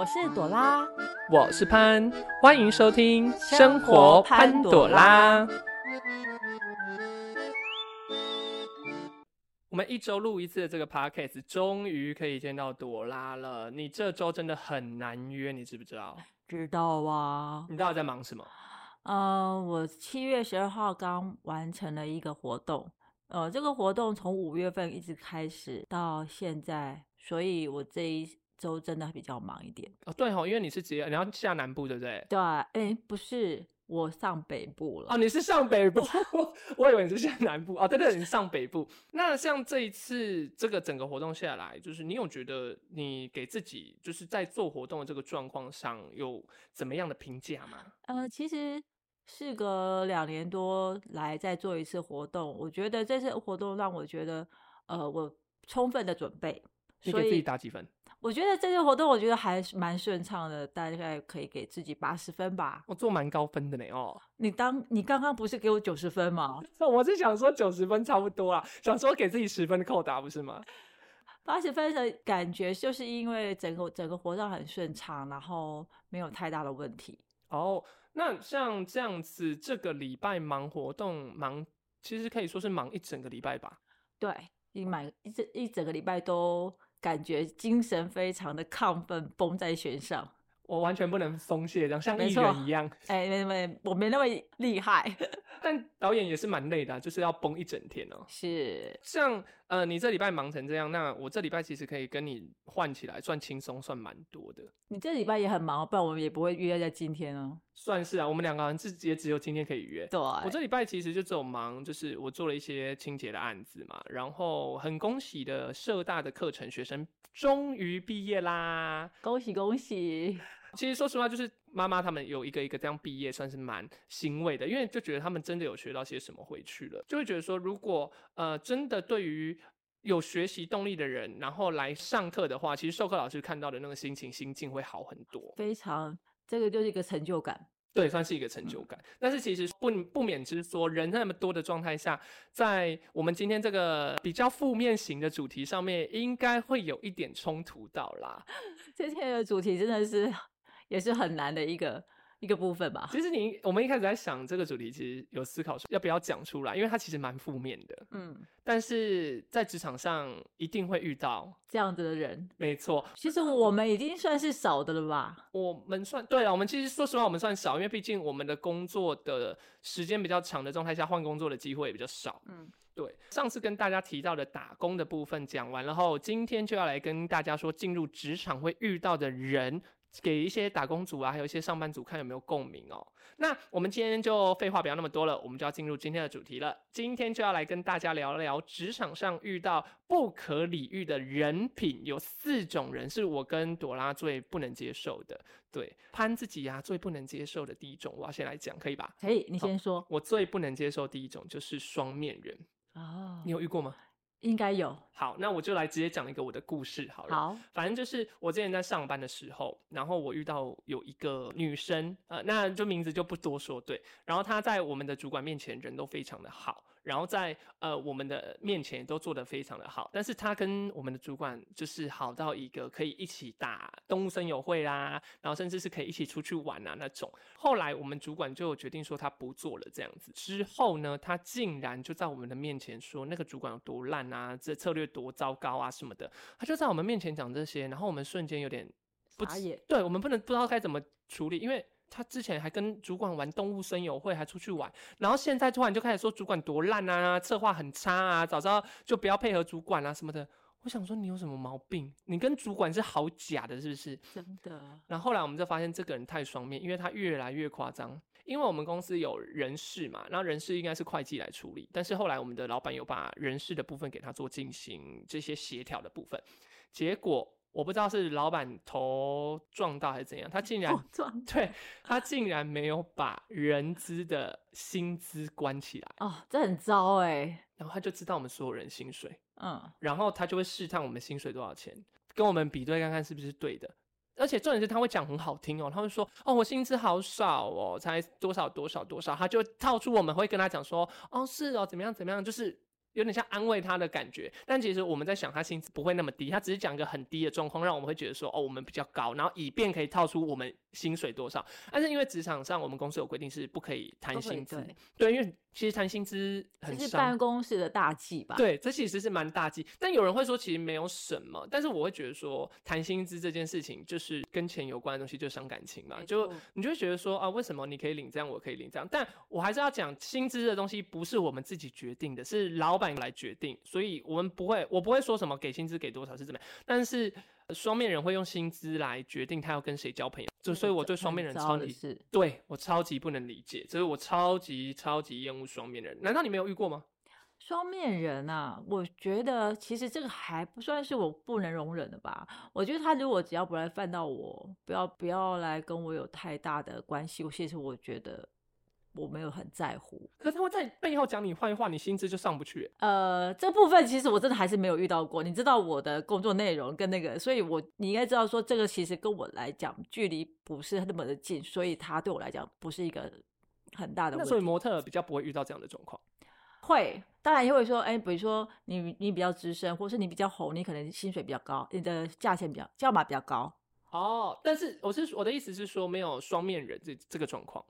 我是朵拉，我是潘，欢迎收听《生活潘朵拉》。我们一周录一次的这个 podcast，终于可以见到朵拉了。你这周真的很难约，你知不知道？知道啊。你到底在忙什么？嗯，我七月十二号刚完成了一个活动，呃，这个活动从五月份一直开始到现在，所以我这一周真的比较忙一点。哦，对哦，因为你是直接你要下南部，对不对？对，哎，不是。我上北部了哦，你是上北部，我以为你是下南部哦。对对，你上北部。那像这一次这个整个活动下来，就是你有觉得你给自己就是在做活动的这个状况上有怎么样的评价吗？呃，其实事隔两年多来再做一次活动，我觉得这次活动让我觉得呃，我充分的准备。你给自己打几分？我觉得这次活动，我觉得还是蛮顺畅的，大概可以给自己八十分吧。我做蛮高分的呢哦。你当你刚刚不是给我九十分吗？我是想说九十分差不多啊，想说给自己十分的扣打不是吗？八十分的感觉就是因为整个整个活动很顺畅，然后没有太大的问题。哦，那像这样子，这个礼拜忙活动忙，其实可以说是忙一整个礼拜吧？对，一满一整一整个礼拜都。感觉精神非常的亢奋，绷在弦上。我完全不能松懈，这样像艺人一样。哎，没没，我没那么厉害。但导演也是蛮累的，就是要绷一整天哦。是，像呃，你这礼拜忙成这样，那我这礼拜其实可以跟你换起来，算轻松，算蛮多的。你这礼拜也很忙，不然我们也不会约在今天哦。算是啊，我们两个人自己也只有今天可以约。对，我这礼拜其实就只有忙，就是我做了一些清洁的案子嘛。然后很恭喜的，社大的课程学生终于毕业啦！恭喜恭喜！其实说实话，就是妈妈他们有一个一个这样毕业，算是蛮欣慰的，因为就觉得他们真的有学到些什么回去了，就会觉得说，如果呃真的对于有学习动力的人，然后来上课的话，其实授课老师看到的那个心情心境会好很多，非常，这个就是一个成就感。对，算是一个成就感。但是其实不不免之说，人那么多的状态下，在我们今天这个比较负面型的主题上面，应该会有一点冲突到啦。今天的主题真的是。也是很难的一个一个部分吧。其实你我们一开始在想这个主题，其实有思考说要不要讲出来，因为它其实蛮负面的。嗯，但是在职场上一定会遇到这样子的人。没错，其实我们已经算是少的了吧？我们算对了，我们其实说实话，我们算少，因为毕竟我们的工作的时间比较长的状态下，换工作的机会也比较少。嗯，对。上次跟大家提到的打工的部分讲完了后，今天就要来跟大家说进入职场会遇到的人。给一些打工族啊，还有一些上班族看有没有共鸣哦。那我们今天就废话不要那么多了，我们就要进入今天的主题了。今天就要来跟大家聊聊职场上遇到不可理喻的人品，有四种人是我跟朵拉最不能接受的。对，潘自己呀最不能接受的第一种，我要先来讲，可以吧？可以，你先说。我最不能接受第一种就是双面人哦，你有遇过吗？应该有。好，那我就来直接讲一个我的故事好了。好，反正就是我之前在上班的时候，然后我遇到有一个女生，呃，那就名字就不多说，对。然后她在我们的主管面前人都非常的好。然后在呃我们的面前都做得非常的好，但是他跟我们的主管就是好到一个可以一起打动物森友会啦，然后甚至是可以一起出去玩啊那种。后来我们主管就决定说他不做了这样子。之后呢，他竟然就在我们的面前说那个主管有多烂啊，这策略多糟糕啊什么的。他就在我们面前讲这些，然后我们瞬间有点不解，对我们不能不知道该怎么处理，因为。他之前还跟主管玩动物声友会，还出去玩，然后现在突然就开始说主管多烂啊，策划很差啊，早知道就不要配合主管啊什么的。我想说你有什么毛病？你跟主管是好假的，是不是？真的。然后后来我们就发现这个人太双面，因为他越来越夸张。因为我们公司有人事嘛，然后人事应该是会计来处理，但是后来我们的老板有把人事的部分给他做进行这些协调的部分，结果。我不知道是老板头撞到还是怎样，他竟然 对他竟然没有把人资的薪资关起来哦，这很糟哎。然后他就知道我们所有人薪水，嗯，然后他就会试探我们薪水多少钱，跟我们比对看看是不是对的。而且重点是他会讲很好听哦，他会说哦我薪资好少哦，才多少多少多少，他就套出我们会跟他讲说哦是哦怎么样怎么样，就是有点像安慰他的感觉，但其实我们在想，他薪资不会那么低，他只是讲一个很低的状况，让我们会觉得说，哦，我们比较高，然后以便可以套出我们薪水多少。但是因为职场上我们公司有规定是不可以谈薪资，对，因为其实谈薪资很是办公室的大忌吧？对，这其实是蛮大忌。但有人会说，其实没有什么，但是我会觉得说，谈薪资这件事情就是跟钱有关的东西，就伤感情嘛。就你就会觉得说，啊，为什么你可以领这样，我可以领这样？但我还是要讲，薪资的东西不是我们自己决定的，是老板来决定。所以我们不会，我不会说什么给薪资给多少是怎么样，但是双面人会用薪资来决定他要跟谁交朋友，就所以我对双面人超级，对我超级不能理解，所以我超级超级厌恶双面人。难道你没有遇过吗？双面人啊，我觉得其实这个还不算是我不能容忍的吧。我觉得他如果只要不来犯到我，不要不要来跟我有太大的关系，我其实我觉得。我没有很在乎，可是他会在背后讲你坏话，你薪资就上不去。呃，这部分其实我真的还是没有遇到过。你知道我的工作内容跟那个，所以我你应该知道说，这个其实跟我来讲距离不是那么的近，所以他对我来讲不是一个很大的。那所以模特比较不会遇到这样的状况。会，当然也会说，哎，比如说你你比较资深，或是你比较红，你可能薪水比较高，你的价钱比较价码比较高。哦，但是我是我的意思是说，没有双面人这这个状况。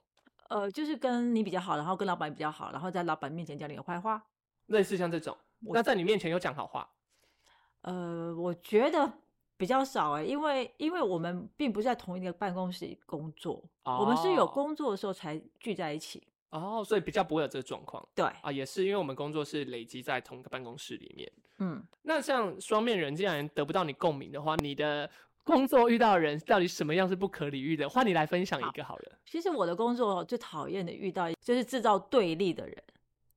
呃，就是跟你比较好，然后跟老板比较好，然后在老板面前讲你的坏话，类似像这种。那在你面前有讲好话？呃，我觉得比较少哎，因为因为我们并不是在同一个办公室工作，我们是有工作的时候才聚在一起。哦，所以比较不会有这个状况。对啊，也是因为我们工作是累积在同一个办公室里面。嗯，那像双面人既然得不到你共鸣的话，你的。工作遇到人到底什么样是不可理喻的？换你来分享一个好了。其实我的工作最讨厌的遇到就是制造对立的人。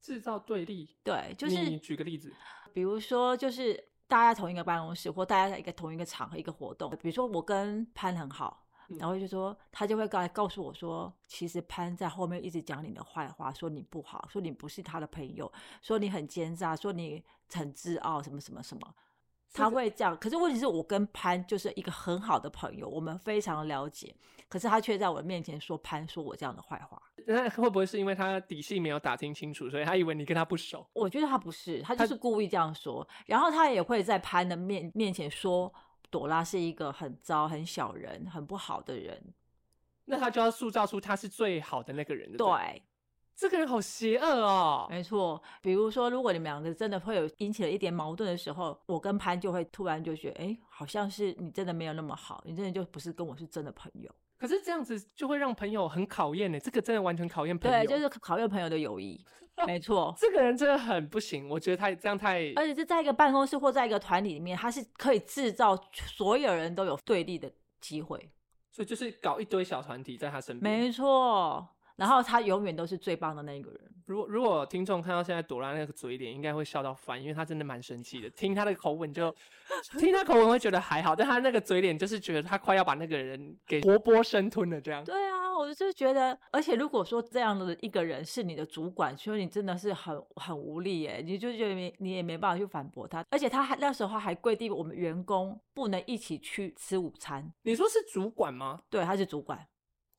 制造对立？对，就是你举个例子，比如说就是大家同一个办公室，或大家在一个同一个场合一个活动，比如说我跟潘很好，然后就说他就会告告诉我说，其实潘在后面一直讲你的坏话，说你不好，说你不是他的朋友，说你很奸诈，说你很自傲，什么什么什么。他会这样，可是问题是我跟潘就是一个很好的朋友，我们非常了解，可是他却在我面前说潘说我这样的坏话。那会不会是因为他底细没有打听清楚，所以他以为你跟他不熟？我觉得他不是，他就是故意这样说。然后他也会在潘的面面前说朵拉是一个很糟、很小人、很不好的人。那他就要塑造出他是最好的那个人。对。这个人好邪恶哦！没错，比如说，如果你们两个真的会有引起了一点矛盾的时候，我跟潘就会突然就觉得，哎，好像是你真的没有那么好，你真的就不是跟我是真的朋友。可是这样子就会让朋友很考验呢，这个真的完全考验朋友，对，就是考验朋友的友谊。没错，这个人真的很不行，我觉得他这样太……而且是在一个办公室或在一个团体里面，他是可以制造所有人都有对立的机会，所以就是搞一堆小团体在他身边。没错。然后他永远都是最棒的那一个人。如果如果听众看到现在朵拉那个嘴脸，应该会笑到翻，因为他真的蛮生气的。听他的口吻就，听他口吻会觉得还好，但他那个嘴脸就是觉得他快要把那个人给活剥生吞了这样。对啊，我就觉得，而且如果说这样的一个人是你的主管，所以你真的是很很无力耶，你就觉得没你也没办法去反驳他。而且他还那时候还规定我们员工不能一起去吃午餐。你说是主管吗？对，他是主管。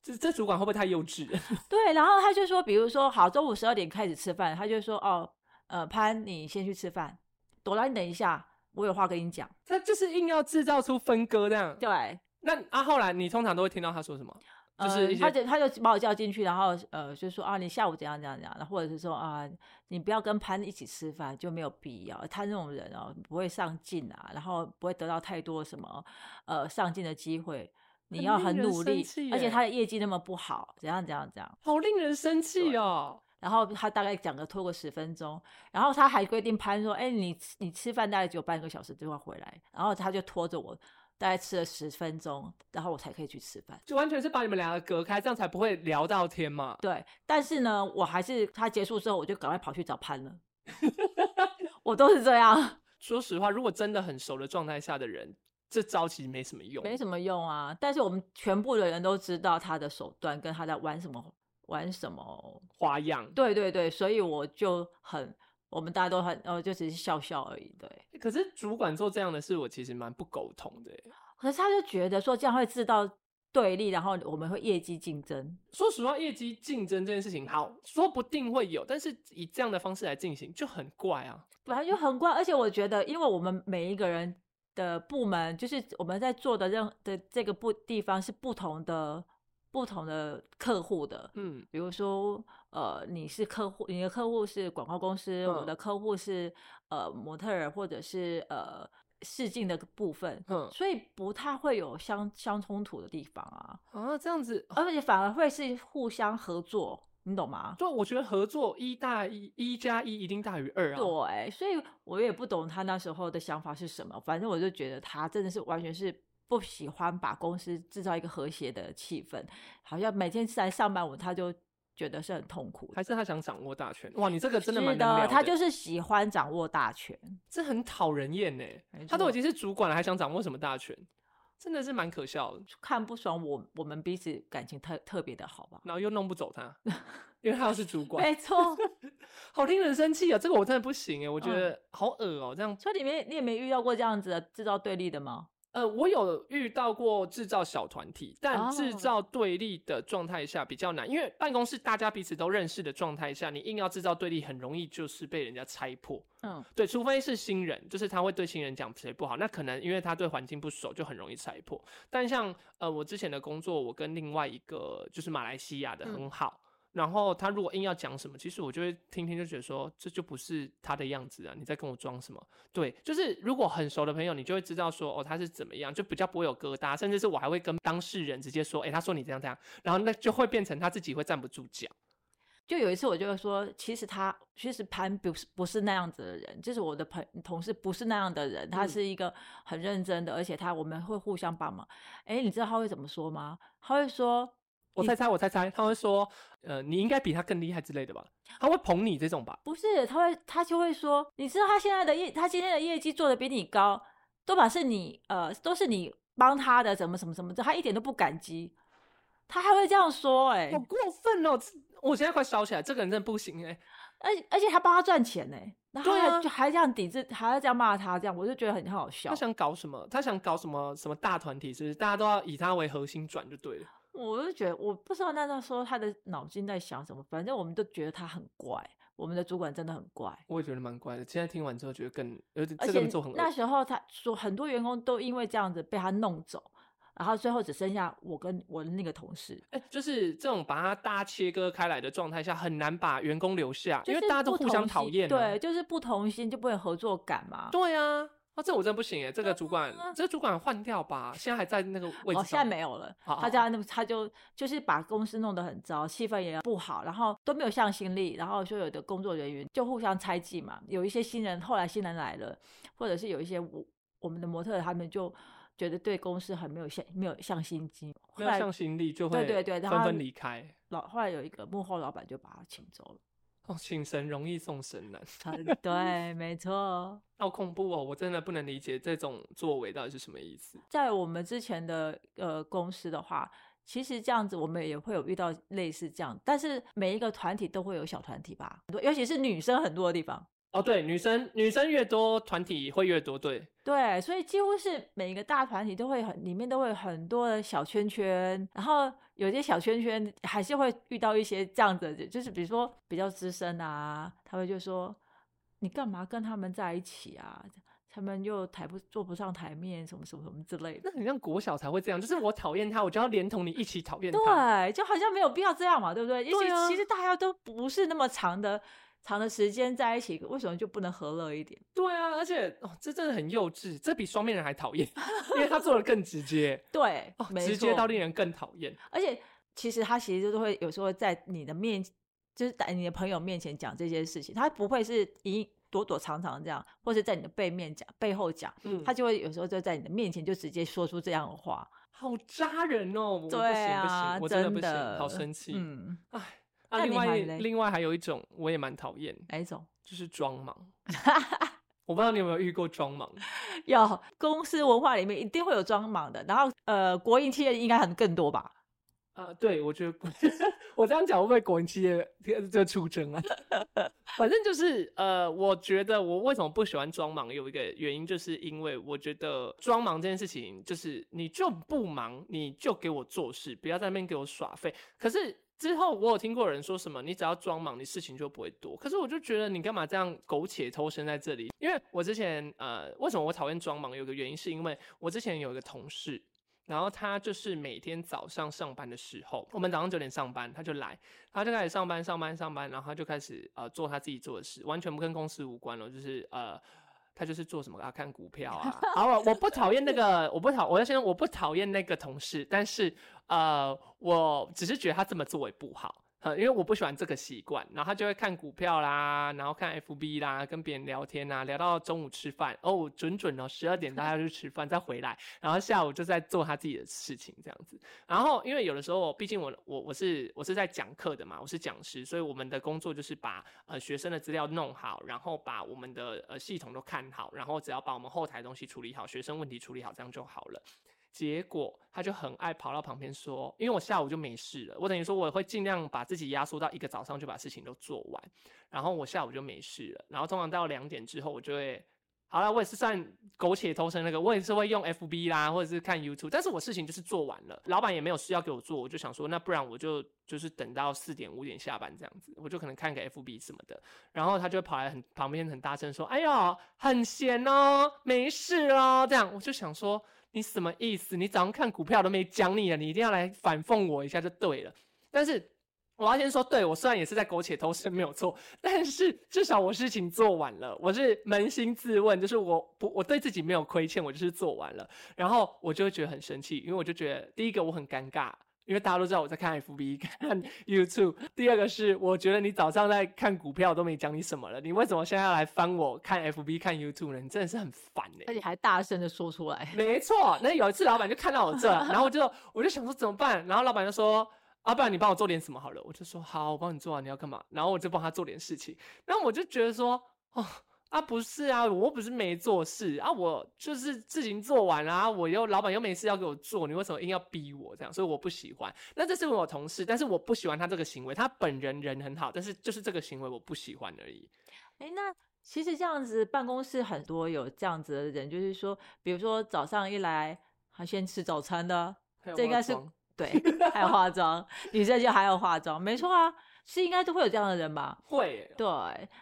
这这主管会不会太幼稚？对，然后他就说，比如说，好，中午十二点开始吃饭，他就说，哦，呃，潘，你先去吃饭，朵拉，你等一下，我有话跟你讲。他就是硬要制造出分割这样。对。那啊，后来你通常都会听到他说什么？就是他就他就把我叫进去，然后呃，就说啊，你下午怎样怎样怎样，或者是说啊，你不要跟潘一起吃饭，就没有必要。他那种人哦，不会上进啊，然后不会得到太多什么呃上进的机会。你要很努力，而且他的业绩那么不好，怎样怎样怎样，好令人生气哦。然后他大概讲个拖个十分钟，然后他还规定潘说：“哎，你你吃饭大概只有半个小时就要回来。”然后他就拖着我，大概吃了十分钟，然后我才可以去吃饭。就完全是把你们两个隔开，这样才不会聊到天嘛。对，但是呢，我还是他结束之后，我就赶快跑去找潘了。我都是这样。说实话，如果真的很熟的状态下的人。这招其实没什么用，没什么用啊！但是我们全部的人都知道他的手段，跟他在玩什么玩什么花样。对对对，所以我就很，我们大家都很，呃，就只是笑笑而已。对。可是主管做这样的事，我其实蛮不苟同的。可是他就觉得说这样会制造对立，然后我们会业绩竞争。说实话，业绩竞争这件事情，好说不定会有，但是以这样的方式来进行就很怪啊，本来就很怪。而且我觉得，因为我们每一个人的部门，就是我们在做的任的这个不地方是不同的。不同的客户的，嗯，比如说，呃，你是客户，你的客户是广告公司，我的客户是呃模特儿或者是呃试镜的部分，嗯，所以不太会有相相冲突的地方啊。啊，这样子，而且反而会是互相合作，你懂吗？就我觉得合作一大一，一加一一定大于二啊。对，所以我也不懂他那时候的想法是什么，反正我就觉得他真的是完全是。不喜欢把公司制造一个和谐的气氛，好像每天来上班，我他就觉得是很痛苦。还是他想掌握大权？哇，你这个真的蛮的。他就是喜欢掌握大权，这很讨人厌呢。他都已经是主管了，还想掌握什么大权？真的是蛮可笑的。看不爽我，我们彼此感情特特别的好吧？然后又弄不走他，因为他又是主管。没错，好令人生气啊！这个我真的不行哎，我觉得好恶哦。这样，所以你没你也没遇到过这样子的制造对立的吗？呃，我有遇到过制造小团体，但制造对立的状态下比较难，因为办公室大家彼此都认识的状态下，你硬要制造对立，很容易就是被人家拆破。嗯，对，除非是新人，就是他会对新人讲谁不好，那可能因为他对环境不熟，就很容易拆破。但像呃，我之前的工作，我跟另外一个就是马来西亚的很好。然后他如果硬要讲什么，其实我就会听听，就觉得说这就不是他的样子啊！你在跟我装什么？对，就是如果很熟的朋友，你就会知道说哦他是怎么样，就比较不会有疙瘩，甚至是我还会跟当事人直接说，哎，他说你这样这样，然后那就会变成他自己会站不住脚。就有一次我就会说，其实他其实潘不是不是那样子的人，就是我的朋同事不是那样的人，他是一个很认真的，而且他我们会互相帮忙。哎，你知道他会怎么说吗？他会说。我猜猜，我猜猜，他会说，呃，你应该比他更厉害之类的吧？他会捧你这种吧？不是，他会，他就会说，你知道他现在的业，他今天的业绩做的比你高，都把是你，呃，都是你帮他的，怎么什么什么的，他一点都不感激，他还会这样说，哎，好过分哦！我现在快烧起来，这个人真的不行哎，而而且他帮他赚钱哎，然后就还这样抵制，还要这样骂他，这样我就觉得很很好笑。他想搞什么？他想搞什么？什么大团体？是不是大家都要以他为核心转就对了？我就觉得，我不知道那那时候他的脑筋在想什么，反正我们都觉得他很怪。我们的主管真的很怪，我也觉得蛮怪的。现在听完之后，觉得更而且那时候他说很多员工都因为这样子被他弄走，然后最后只剩下我跟我的那个同事。哎，就是这种把他大切割开来的状态下，很难把员工留下，因为大家都互相讨厌。对，就是不同心就不会有合作感嘛。对啊。啊，这我真不行哎！这个主管，这个主管换掉吧，现在还在那个位置。哦，现在没有了。他家那他就就是把公司弄得很糟，气氛也不好，然后都没有向心力，然后说有的工作人员就互相猜忌嘛。有一些新人，后来新人来了，或者是有一些我我们的模特，他们就觉得对公司很没有向没有向心机，没有向心力就会对对对纷纷离开。老后来有一个幕后老板就把他请走了。哦，请神容易送神难。对，没错。好恐怖哦！我真的不能理解这种作为到底是什么意思。在我们之前的呃公司的话，其实这样子我们也会有遇到类似这样，但是每一个团体都会有小团体吧，很多，尤其是女生很多的地方。哦，对，女生女生越多，团体会越多，对。对，所以几乎是每一个大团体都会很里面都会很多的小圈圈，然后有些小圈圈还是会遇到一些这样子，就是比如说比较资深啊，他们就说你干嘛跟他们在一起啊？他们又抬不坐不上台面，什么什么什么之类的。那很像国小才会这样，就是我讨厌他，我就要连同你一起讨厌他。对，就好像没有必要这样嘛，对不对？对啊。其实大家都不是那么长的。长的时间在一起，为什么就不能和乐一点？对啊，而且哦，这真的很幼稚，这比双面人还讨厌，因为他做的更直接。对，直接到令人更讨厌。而且其实他其实就是会有时候在你的面，就是在你的朋友面前讲这些事情，他不会是一躲躲藏藏这样，或者在你的背面讲、背后讲，嗯，他就会有时候就在你的面前就直接说出这样的话，好扎人哦！对啊，我真的不行，好生气，嗯，哎。啊，另外另外还有一种我也蛮讨厌，哪一种？就是装忙。我不知道你有没有遇过装忙。有，公司文化里面一定会有装忙的。然后呃，国营企业应该很更多吧？啊，对，我觉得 我这样讲会不会国营企业就出征啊？反正就是呃，我觉得我为什么不喜欢装忙，有一个原因，就是因为我觉得装忙这件事情，就是你就不忙，你就给我做事，不要在那边给我耍废。可是之后我有听过人说什么，你只要装忙，你事情就不会多。可是我就觉得你干嘛这样苟且偷生在这里？因为我之前呃，为什么我讨厌装忙？有个原因是因为我之前有一个同事。然后他就是每天早上上班的时候，我们早上九点上班，他就来，他就开始上班，上班，上班，然后他就开始呃做他自己做的事，完全不跟公司无关了，就是呃，他就是做什么啊，看股票啊。好，我不讨厌那个，我不讨，我要先我不讨厌那个同事，但是呃，我只是觉得他这么做也不好。呃，因为我不喜欢这个习惯，然后他就会看股票啦，然后看 FB 啦，跟别人聊天啊，聊到中午吃饭哦，准准哦，十二点大家去吃饭再回来，然后下午就在做他自己的事情这样子。然后因为有的时候，毕竟我我我是我是在讲课的嘛，我是讲师，所以我们的工作就是把呃学生的资料弄好，然后把我们的呃系统都看好，然后只要把我们后台东西处理好，学生问题处理好，这样就好了。结果他就很爱跑到旁边说，因为我下午就没事了，我等于说我会尽量把自己压缩到一个早上就把事情都做完，然后我下午就没事了，然后通常到两点之后我就会，好了，我也是算苟且偷生那个，我也是会用 FB 啦，或者是看 YouTube，但是我事情就是做完了，老板也没有事要给我做，我就想说，那不然我就就是等到四点五点下班这样子，我就可能看个 FB 什么的，然后他就跑来很旁边很大声说，哎呦，很闲哦，没事哦，这样我就想说。你什么意思？你早上看股票都没讲你了，你一定要来反讽我一下就对了。但是我要先说，对我虽然也是在苟且偷生没有错，但是至少我事情做完了，我是扪心自问，就是我不我对自己没有亏欠，我就是做完了，然后我就会觉得很生气，因为我就觉得第一个我很尴尬。因为大家都知道我在看 FB 看 YouTube。第二个是，我觉得你早上在看股票都没讲你什么了，你为什么现在要来翻我看 FB 看 YouTube 呢？你真的是很烦哎！而且还大声的说出来。没错，那有一次老板就看到我这，然后就我就想说怎么办？然后老板就说：“啊，不然你帮我做点什么好了。”我就说：“好，我帮你做啊，你要干嘛？”然后我就帮他做点事情。然后我就觉得说：“哦。”啊，不是啊，我不是没做事啊，我就是事情做完了，我又老板又没事要给我做，你为什么硬要逼我这样？所以我不喜欢。那这是我同事，但是我不喜欢他这个行为。他本人人很好，但是就是这个行为我不喜欢而已。哎，那其实这样子办公室很多有这样子的人，就是说，比如说早上一来还先吃早餐的，这应该是对，还有化妆，女生就还有化妆，没错啊。是应该都会有这样的人吧？会。对，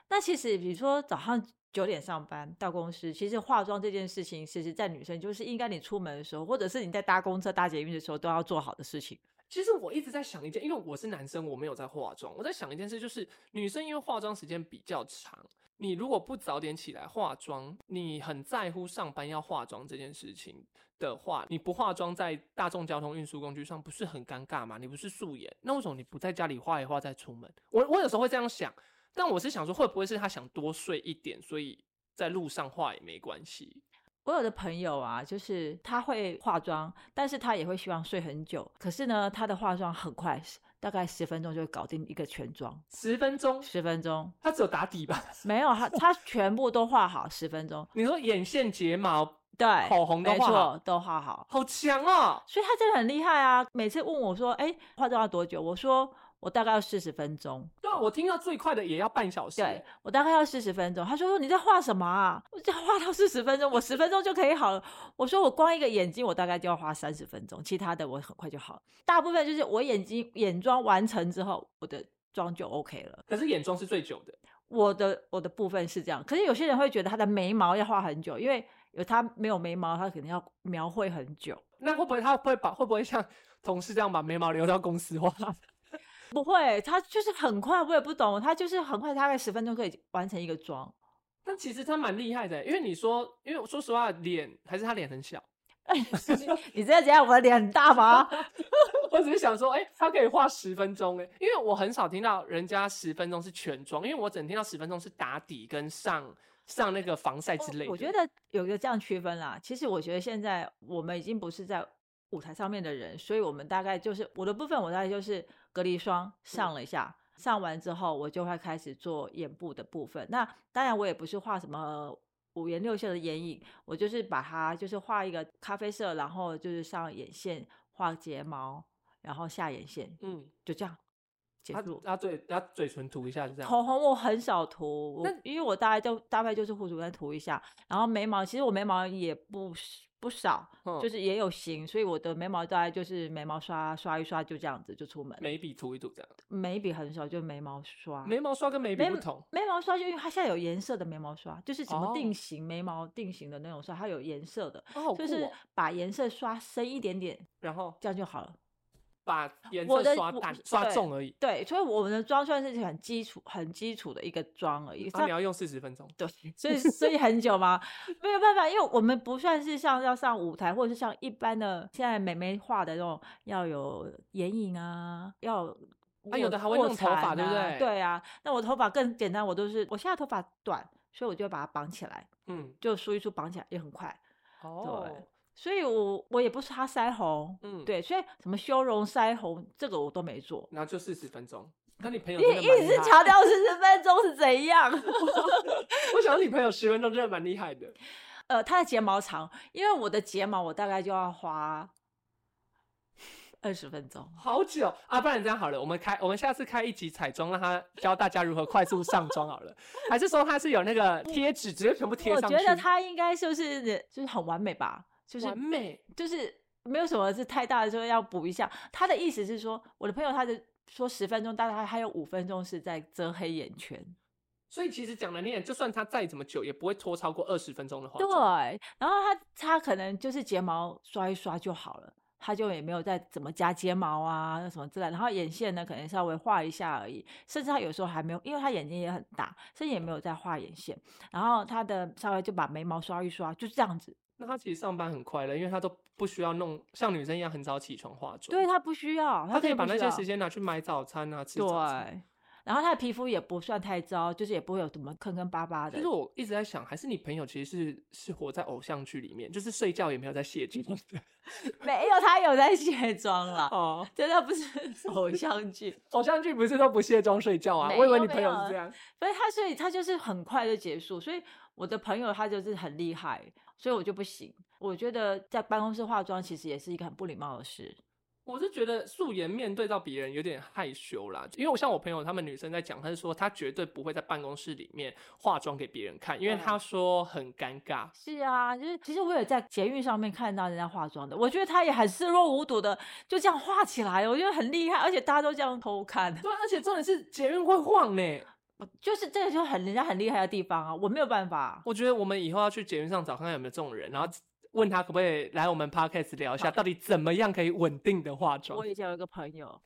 那其实比如说早上九点上班到公司，其实化妆这件事情，其实在女生就是应该你出门的时候，或者是你在搭公车、搭捷运的时候都要做好的事情。其实我一直在想一件，因为我是男生，我没有在化妆，我在想一件事，就是女生因为化妆时间比较长，你如果不早点起来化妆，你很在乎上班要化妆这件事情。的话，你不化妆在大众交通运输工具上不是很尴尬吗？你不是素颜，那为什么你不在家里化一化再出门？我我有时候会这样想，但我是想说，会不会是他想多睡一点，所以在路上化也没关系。我有的朋友啊，就是他会化妆，但是他也会希望睡很久。可是呢，他的化妆很快，大概十分钟就会搞定一个全妆。十分钟？十分钟？他只有打底吧？没有，他他全部都画好，十分钟。你说眼线、睫毛？对，口红都画好，都画好，好强啊！所以他真的很厉害啊！每次问我说：“哎，化妆要多久？”我说：“我大概要四十分钟。”对，我听到最快的也要半小时。对，我大概要四十分钟。他说：“你在画什么啊？我要画到四十分钟，我十分钟就可以好了。”我说：“我光一个眼睛，我大概就要花三十分钟，其他的我很快就好。大部分就是我眼睛眼妆完成之后，我的妆就 OK 了。可是眼妆是最久的。我的我的部分是这样，可是有些人会觉得他的眉毛要画很久，因为。有他没有眉毛，他肯定要描绘很久。那会不会他会把会不会像同事这样把眉毛留到公司画？不会，他就是很快。我也不懂，他就是很快，大概十分钟可以完成一个妆。但其实他蛮厉害的，因为你说，因为说实话，脸还是他脸很小。你这样讲，我的脸很大吗？我只是想说，哎，他可以画十分钟，哎，因为我很少听到人家十分钟是全妆，因为我只听到十分钟是打底跟上。上那个防晒之类，我觉得有一个这样区分啦。其实我觉得现在我们已经不是在舞台上面的人，所以我们大概就是我的部分，我大概就是隔离霜上了一下，上完之后我就会开始做眼部的部分。那当然我也不是画什么五颜六色的眼影，我就是把它就是画一个咖啡色，然后就是上眼线、画睫毛，然后下眼线，嗯，就这样结束。啊对，然后嘴唇涂一下就这样。口红我很少涂，因为我大概就大概就是护唇膏涂一下，然后眉毛其实我眉毛也不。不少，就是也有型，所以我的眉毛大概就是眉毛刷刷一刷就这样子就出门，眉笔涂一涂这样。眉笔很少，就眉毛刷。眉毛刷跟眉笔不同。眉毛刷就因为它现在有颜色的眉毛刷，就是什么定型眉毛定型的那种刷，它有颜色的，就是把颜色刷深一点点，然后这样就好了。把颜色刷淡、刷重而已。对，所以我们的妆算是很基础、很基础的一个妆而已。那你要用四十分钟？对，所以所以很久吗？没有办法，因为我们不算是像要上舞台，或者是像一般的现在美眉画的那种要有眼影啊，要啊有的还会弄头发，对不对？对啊，那我头发更简单，我都是我现在头发短，所以我就把它绑起来，嗯，就梳一梳绑起来也很快。哦。对。所以，我我也不是他腮红，嗯，对，所以什么修容腮红，这个我都没做。然后就四十分钟。那你朋友你一直强调四十分钟是怎样？我想你朋友十分钟真的蛮厉害的。呃，他的睫毛长，因为我的睫毛我大概就要花 二十分钟，好久啊！不然这样好了，我们开我们下次开一集彩妆，让他教大家如何快速上妆好了。还是说他是有那个贴纸，直接全部贴上去？我觉得他应该就是就是很完美吧。就是完美，就是没有什么是太大的说要补一下。他的意思是说，我的朋友他的说十分钟，大概还有五分钟是在遮黑眼圈。所以其实讲难听点，就算他再怎么久，也不会拖超过二十分钟的话。对，然后他他可能就是睫毛刷一刷就好了，他就也没有再怎么加睫毛啊什么之类。然后眼线呢，可能稍微画一下而已，甚至他有时候还没有，因为他眼睛也很大，所以也没有再画眼线。然后他的稍微就把眉毛刷一刷，就是这样子。那他其实上班很快乐，因为他都不需要弄像女生一样很早起床化妆。对他不需要，他可以把那些时间拿去买早餐啊，吃早餐。然后他的皮肤也不算太糟，就是也不会有什么坑坑巴巴的。其实我一直在想，还是你朋友其实是是活在偶像剧里面，就是睡觉也没有在卸妆的。没有，他有在卸妆了。哦，真的不是偶像剧，偶像剧不是都不卸妆睡觉啊？我以为你朋友是这样。所以他所以他就是很快就结束，所以我的朋友他就是很厉害。所以我就不行。我觉得在办公室化妆其实也是一个很不礼貌的事。我是觉得素颜面对到别人有点害羞啦，因为我像我朋友他们女生在讲，她是说她绝对不会在办公室里面化妆给别人看，因为她说很尴尬。是啊，就是其实我也在捷运上面看到人家化妆的，我觉得她也很视若无睹的就这样画起来，我觉得很厉害，而且大家都这样偷看。对，而且重点是捷运会晃呢。就是这个就很人家很厉害的地方啊，我没有办法。我觉得我们以后要去捷运上找看看有没有这种人，然后问他可不可以来我们 podcast 聊一下，到底怎么样可以稳定的化妆。我以前有一个朋友，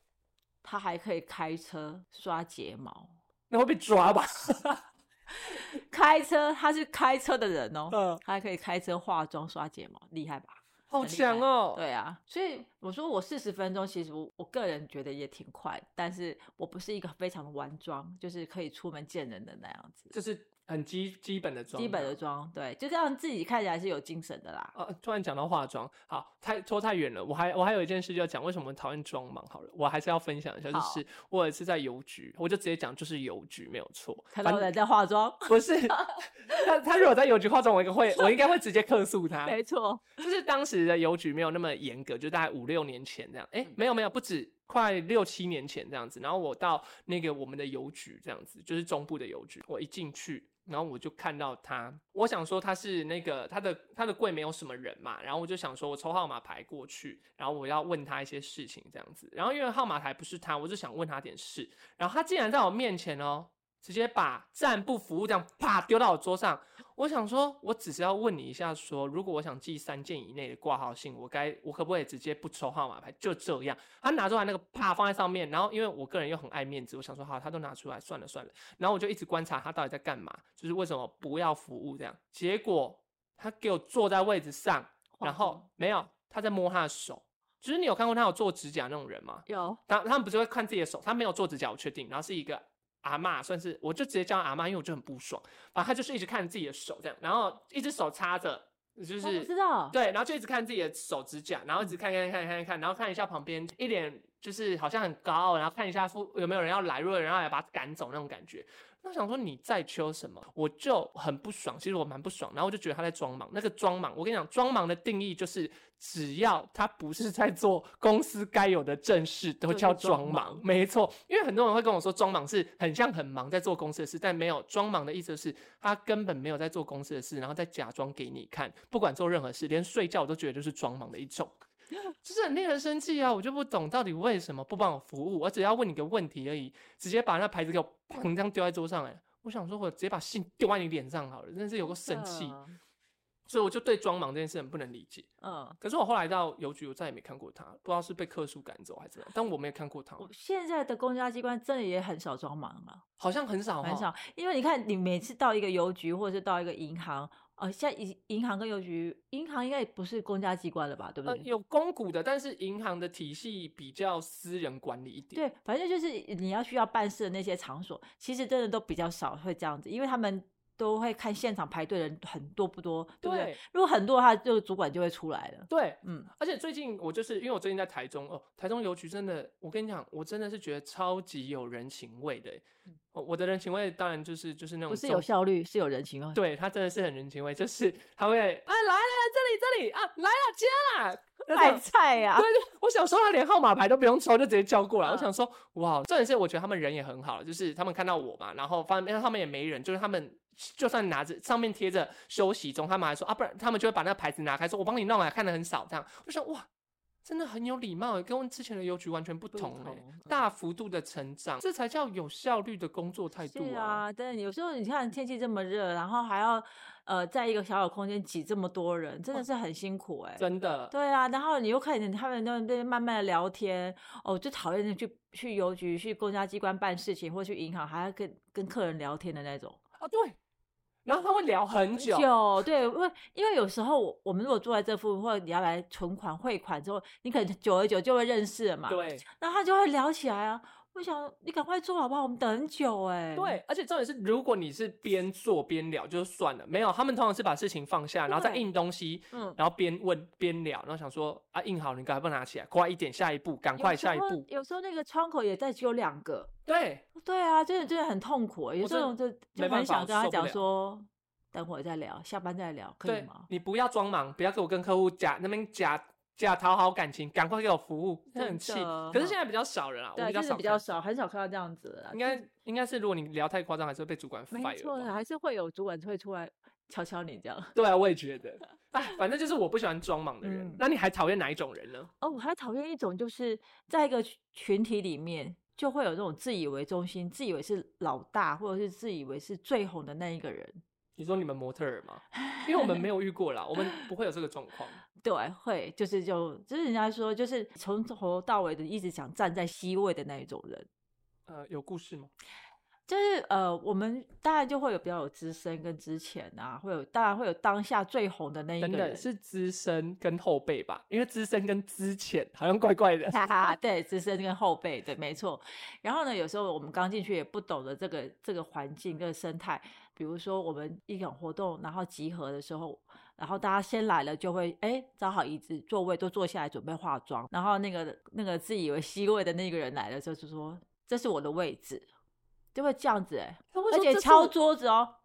他还可以开车刷睫毛，那会被抓吧？开车他是开车的人哦，嗯，他还可以开车化妆刷睫毛，厉害吧？好强哦！对啊，所以我说我四十分钟，其实我我个人觉得也挺快，但是我不是一个非常的完妆，就是可以出门见人的那样子，就是。很基基本的妆，基本的妆，对，就这样自己看起来是有精神的啦。呃，突然讲到化妆，好，太拖太远了。我还我还有一件事就要讲，为什么讨厌妆盲？好了，我还是要分享一下，就是我有一次在邮局，我就直接讲，就是邮局没有错。看到人在化妆，不是他，他如果在邮局化妆，我应该会，我应该会直接客诉他。没错，就是当时的邮局没有那么严格，就大概五六年前这样。哎，没有没有，不止快六七年前这样子。然后我到那个我们的邮局这样子，就是中部的邮局，我一进去。然后我就看到他，我想说他是那个他的他的柜没有什么人嘛，然后我就想说我抽号码牌过去，然后我要问他一些事情这样子，然后因为号码牌不是他，我就想问他点事，然后他竟然在我面前哦。直接把暂不服务这样啪丢到我桌上，我想说，我只是要问你一下，说如果我想寄三件以内的挂号信，我该我可不可以直接不抽号码牌？就这样，他拿出来那个啪放在上面，然后因为我个人又很爱面子，我想说好，他都拿出来，算了算了，然后我就一直观察他到底在干嘛，就是为什么不要服务这样？结果他给我坐在位置上，然后没有他在摸他的手，就是你有看过他有做指甲那种人吗？有，他他们不是会看自己的手，他没有做指甲，我确定，然后是一个。阿妈算是，我就直接叫阿妈，因为我就很不爽。反正他就是一直看自己的手这样，然后一只手插着，就是知道对，然后就一直看自己的手指甲，然后一直看看看看看，然后看一下旁边，一脸就是好像很高傲，然后看一下附有没有人要来，如果有人要来把他赶走那种感觉。那想说你在求什么，我就很不爽。其实我蛮不爽，然后我就觉得他在装忙。那个装忙，我跟你讲，装忙的定义就是，只要他不是在做公司该有的正事，都叫装忙。没错，因为很多人会跟我说，装忙是很像很忙在做公司的事，但没有装忙的意思是，他根本没有在做公司的事，然后再假装给你看，不管做任何事，连睡觉我都觉得就是装忙的一种。就是很令人生气啊！我就不懂到底为什么不帮我服务，我只要问你个问题而已，直接把那牌子给我砰这样丢在桌上哎！我想说，我直接把信丢在你脸上好了，真的是有个生气。所以我就对装忙这件事很不能理解。嗯，可是我后来到邮局，我再也没看过他，不知道是被客诉赶走还是怎样，但我没有看过他。现在的公家机关真的也很少装忙了，好像很少很少，因为你看，你每次到一个邮局或者是到一个银行。哦，现在银银行跟邮局，银行应该也不是公家机关了吧？对不对？有公股的，但是银行的体系比较私人管理一点。对，反正就是你要需要办事的那些场所，其实真的都比较少会这样子，因为他们。都会看现场排队人很多不多，对不对？如果很多的话，就主管就会出来了。对，嗯。而且最近我就是因为我最近在台中哦，台中邮局真的，我跟你讲，我真的是觉得超级有人情味的。哦，我的人情味当然就是就是那种不是有效率，是有人情味。对他真的是很人情味，就是他会 啊来来这里这里啊来了接啦。太菜呀！对对，我小时候他连号码牌都不用抽，就直接叫过来。我想说，哇，这件事我觉得他们人也很好，就是他们看到我嘛，然后发现他们也没人，就是他们。就算拿着上面贴着休息中，他们还说啊，不然他们就会把那个牌子拿开，说我帮你弄啊，看的很少这样。我想哇，真的很有礼貌，跟之前的邮局完全不同哎，大幅度的成长，这才叫有效率的工作态度啊。对，有时候你看天气这么热，然后还要呃在一个小小空间挤这么多人，真的是很辛苦哎。真的。对啊，然后你又看见他们那边慢慢的聊天，哦，最讨厌去去邮局、去公家机关办事情，或去银行还要跟跟客人聊天的那种。啊，对。然后他会聊很久，对，因为因为有时候我们如果坐在这附近，或者你要来存款汇款之后，你可能久而久就会认识了嘛，对，然后他就会聊起来啊。我想你赶快做好不好？我们等很久哎。对，而且重点是，如果你是边做边聊就算了，没有，他们通常是把事情放下，然后再印东西，嗯，然后边问边聊，然后想说啊，印好你赶快拿起来，快一点，下一步，赶快下一步。有时候那个窗口也在只有两个。对。对啊，真的真的很痛苦，有这种就就很想跟他讲说，等会再聊，下班再聊，可以吗？你不要装忙，不要给我跟客户假那边假。假讨好感情，赶快给我服务，很气。可是现在比较少人啊，我比较少，比较少，很少看到这样子。应该应该是，如果你聊太夸张，还是会被主管 fire。没错，还是会有主管会出来敲敲你这样。对啊，我也觉得。哎，反正就是我不喜欢装莽的人。那你还讨厌哪一种人呢？哦，我还讨厌一种，就是在一个群体里面，就会有这种自以为中心、自以为是老大，或者是自以为是最红的那一个人。你说你们模特儿吗？因为我们没有遇过啦，我们 不会有这个状况。对，会就是就就是人家说，就是从头到尾的一直想站在 C 位的那一种人。呃，有故事吗？就是呃，我们当然就会有比较有资深跟之前啊，会有当然会有当下最红的那一个人是资深跟后辈吧？因为资深跟之前好像怪怪的。哈哈，对，资深跟后辈，对，没错。然后呢，有时候我们刚进去也不懂得这个这个环境跟生态，比如说我们一场活动，然后集合的时候。然后大家先来了，就会哎找好椅子座位，都坐下来准备化妆。然后那个那个自以为 C 位的那个人来了，就是说这是我的位置，就会这样子哎，而且敲桌子哦，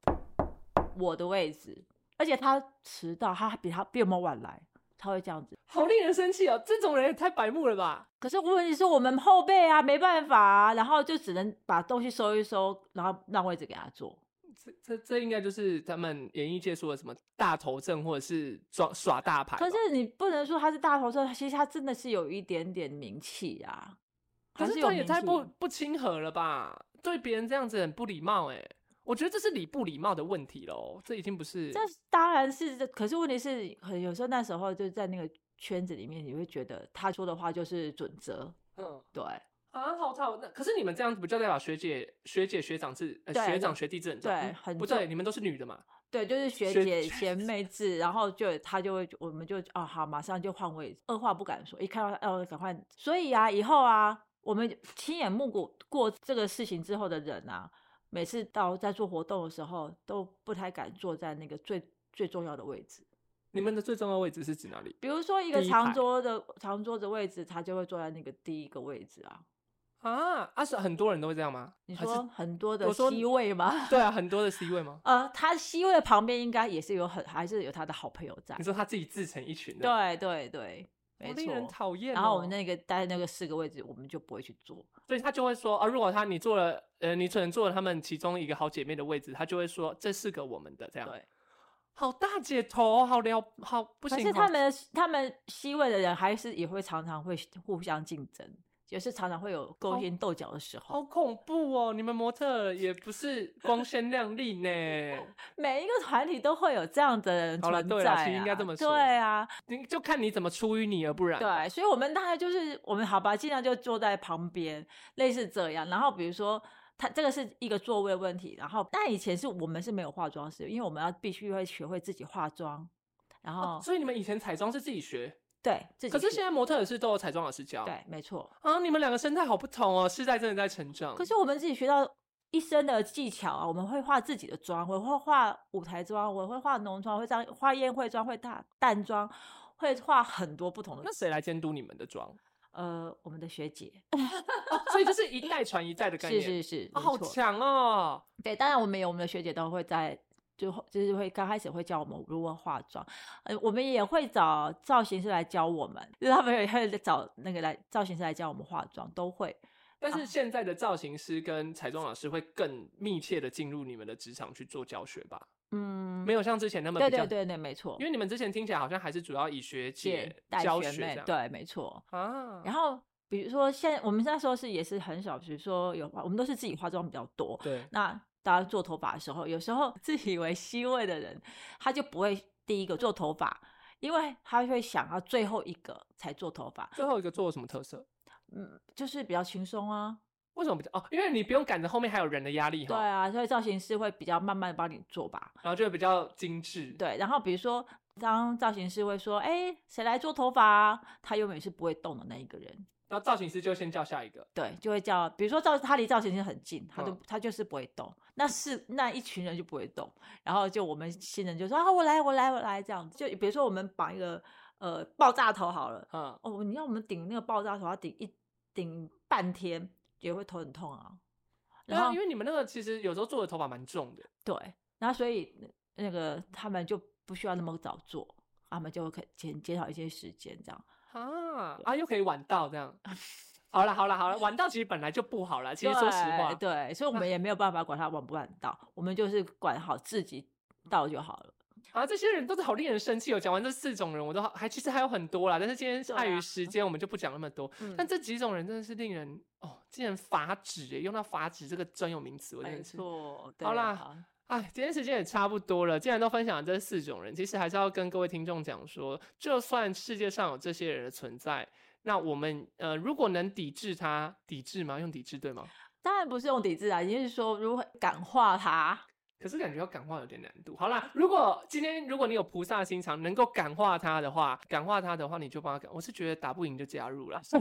我的位置。而且他迟到，他比他比我们晚来，他会这样子，好令人生气哦！这种人也太白目了吧？可是问题是我们后辈啊，没办法啊，然后就只能把东西收一收，然后让位置给他坐。这这这应该就是他们演艺界说的什么大头症，或者是耍耍大牌。可是你不能说他是大头症，其实他真的是有一点点名气啊。可是这也太不不亲和了吧？对别人这样子很不礼貌哎。我觉得这是礼不礼貌的问题喽。这已经不是。这当然是，可是问题是，很有时候那时候就在那个圈子里面，你会觉得他说的话就是准则。嗯，对。啊，好吵！那可是你们这样子不就代表学姐、学姐、学长制？呃，学长、学弟制很重。对，很不对，你们都是女的嘛？对，就是学姐、贤妹制，然后就他就会，我们就哦好，马上就换位，二话不敢说，一看到哦赶快。所以啊，以后啊，我们亲眼目睹过这个事情之后的人啊，每次到在做活动的时候，都不太敢坐在那个最最重要的位置。你们的最重要位置是指哪里？比如说一个长桌的长桌子位置，他就会坐在那个第一个位置啊。啊，啊是很多人都会这样吗？你说很多的 C 位吗？对啊，很多的 C 位吗？呃，他 C 位的旁边应该也是有很，还是有他的好朋友在。你说他自己自成一群的？对对对，没错。令人讨厌。然后我们那个待那个四个位置，我们就不会去坐。所以他就会说啊，如果他你坐了，呃，你只能坐了他们其中一个好姐妹的位置，他就会说这四个我们的这样。对，好大姐头，好聊，好不行。可是他们他们 C 位的人还是也会常常会互相竞争。也是常常会有勾心斗角的时候，好恐怖哦！你们模特也不是光鲜亮丽呢。每一个团体都会有这样的人存在，应该这么说。对啊，你就看你怎么出淤泥而不染。对，所以我们大概就是我们好吧，尽量就坐在旁边，类似这样。然后比如说，他这个是一个座位问题。然后，但以前是我们是没有化妆师，因为我们要必须会学会自己化妆。然后，所以你们以前彩妆是自己学。对，可是现在模特也是都有彩妆老师教。对，没错。啊，你们两个生态好不同哦，世代真的在成长。可是我们自己学到一身的技巧啊，我们会化自己的妆，我会化舞台妆，我会化浓妆，会这样化宴会妆，会大淡妆，会化很多不同的。那谁来监督你们的妆？呃，我们的学姐。所以就是一代传一代的概念。是是是，好强哦。对，当然我们有我们的学姐都会在。就就是会刚开始会教我们如何化妆，呃，我们也会找造型师来教我们，就是他们也会找那个来造型师来教我们化妆，都会。但是现在的造型师跟彩妆老师会更密切的进入你们的职场去做教学吧？嗯，没有像之前那么对对对对，没错。因为你们之前听起来好像还是主要以学姐教学对，没错啊。然后比如说现我们那时候是也是很少，比如说有我们都是自己化妆比较多，对，那。大家做头发的时候，有时候自以为 C 位的人，他就不会第一个做头发，因为他会想要最后一个才做头发。最后一个做什么特色？嗯，就是比较轻松啊。为什么比较？哦，因为你不用赶着后面还有人的压力。对啊，所以造型师会比较慢慢的帮你做吧，然后就会比较精致。对，然后比如说，当造型师会说：“哎，谁来做头发？”他永远是不会动的那一个人。然后造型师就先叫下一个，对，就会叫，比如说造他离造型师很近，他都他就是不会动，那是那一群人就不会动，然后就我们新人就说啊，我来我来我来这样子，就比如说我们绑一个呃爆炸头好了，嗯，哦，你要我们顶那个爆炸头要顶一顶半天，也会头很痛啊。然后因为你们那个其实有时候做的头发蛮重的，对，然后所以那个他们就不需要那么早做，他们就可以减减少一些时间这样。啊啊，又可以晚到这样，好了好了好了，晚到其实本来就不好了。其实说实话，对，所以我们也没有办法管他晚不晚到，我们就是管好自己到就好了。啊，这些人都是好令人生气哦。讲完这四种人，我都还其实还有很多啦，但是今天碍于时间，我们就不讲那么多。但这几种人真的是令人哦，竟然法指哎，用到法指这个专有名词，我真的是。好啦。哎，今天时间也差不多了。既然都分享了这四种人，其实还是要跟各位听众讲说，就算世界上有这些人的存在，那我们呃，如果能抵制他，抵制吗？用抵制对吗？当然不是用抵制啊，你是说如何感化他。可是感觉要感化有点难度。好啦，如果今天如果你有菩萨心肠，能够感化他的话，感化他的话，你就帮他感。我是觉得打不赢就加入了。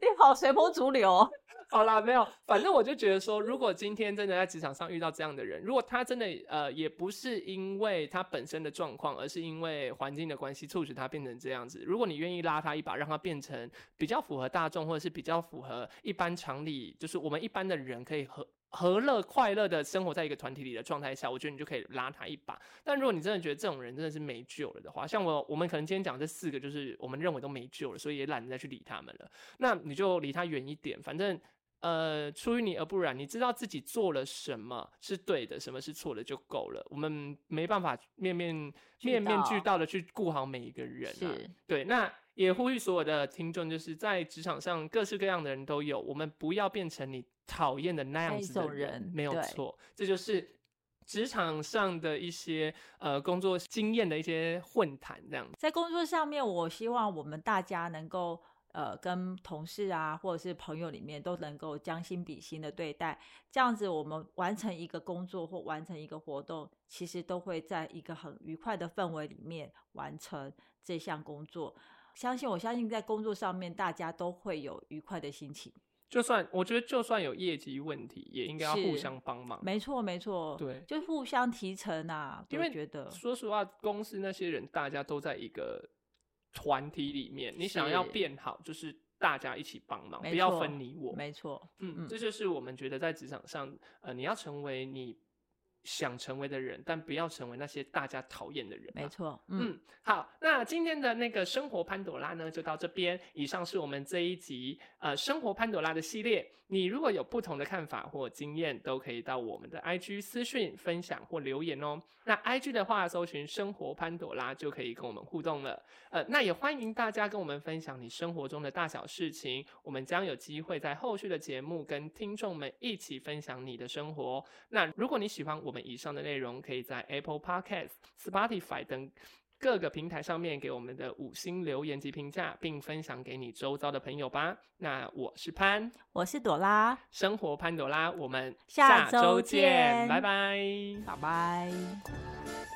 你好，随波逐流。好啦，没有，反正我就觉得说，如果今天真的在职场上遇到这样的人，如果他真的呃，也不是因为他本身的状况，而是因为环境的关系促使他变成这样子。如果你愿意拉他一把，让他变成比较符合大众，或者是比较符合一般常理，就是我们一般的人可以和。和乐快乐的生活在一个团体里的状态下，我觉得你就可以拉他一把。但如果你真的觉得这种人真的是没救了的话，像我，我们可能今天讲这四个，就是我们认为都没救了，所以也懒得再去理他们了。那你就离他远一点，反正呃，出淤泥而不染。你知道自己做了什么是对的，什么是错的就够了。我们没办法面面面面俱到的去顾好每一个人啊。对，那也呼吁所有的听众，就是在职场上各式各样的人都有，我们不要变成你。讨厌的那样子的人，没有错，这就是职场上的一些呃工作经验的一些混谈，这样。在工作上面，我希望我们大家能够呃跟同事啊，或者是朋友里面都能够将心比心的对待，这样子我们完成一个工作或完成一个活动，其实都会在一个很愉快的氛围里面完成这项工作。相信我相信在工作上面，大家都会有愉快的心情。就算我觉得就算有业绩问题，也应该要互相帮忙。没错，没错，对，就互相提成啊。因为觉得说实话，公司那些人大家都在一个团体里面，你想要变好，就是大家一起帮忙，不要分你我。没错，嗯嗯，这就是我们觉得在职场上，呃，你要成为你。想成为的人，但不要成为那些大家讨厌的人。没错，嗯，好，那今天的那个生活潘朵拉呢，就到这边。以上是我们这一集呃生活潘朵拉的系列。你如果有不同的看法或经验，都可以到我们的 IG 私讯分享或留言哦。那 IG 的话，搜寻生活潘朵拉就可以跟我们互动了。呃，那也欢迎大家跟我们分享你生活中的大小事情，我们将有机会在后续的节目跟听众们一起分享你的生活。那如果你喜欢我们以上的内容，可以在 Apple Podcast、Spotify 等。各个平台上面给我们的五星留言及评价，并分享给你周遭的朋友吧。那我是潘，我是朵拉，生活潘朵拉，我们下周见，拜拜，拜拜。